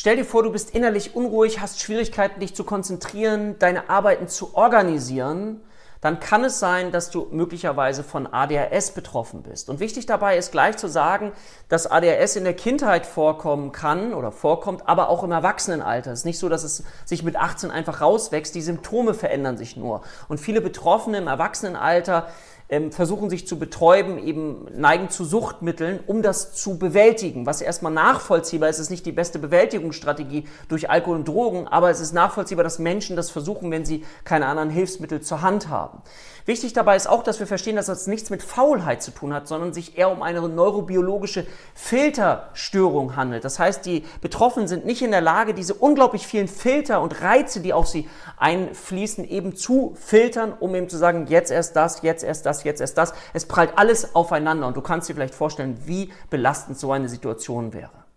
Stell dir vor, du bist innerlich unruhig, hast Schwierigkeiten, dich zu konzentrieren, deine Arbeiten zu organisieren dann kann es sein, dass du möglicherweise von ADHS betroffen bist. Und wichtig dabei ist gleich zu sagen, dass ADHS in der Kindheit vorkommen kann oder vorkommt, aber auch im Erwachsenenalter. Es ist nicht so, dass es sich mit 18 einfach rauswächst. Die Symptome verändern sich nur. Und viele Betroffene im Erwachsenenalter ähm, versuchen sich zu betäuben, eben neigen zu Suchtmitteln, um das zu bewältigen. Was erstmal nachvollziehbar ist, ist nicht die beste Bewältigungsstrategie durch Alkohol und Drogen, aber es ist nachvollziehbar, dass Menschen das versuchen, wenn sie keine anderen Hilfsmittel zur Hand haben. Wichtig dabei ist auch, dass wir verstehen, dass das nichts mit Faulheit zu tun hat, sondern sich eher um eine neurobiologische Filterstörung handelt. Das heißt, die Betroffenen sind nicht in der Lage, diese unglaublich vielen Filter und Reize, die auf sie einfließen, eben zu filtern, um eben zu sagen, jetzt erst das, jetzt erst das, jetzt erst das. Es prallt alles aufeinander und du kannst dir vielleicht vorstellen, wie belastend so eine Situation wäre.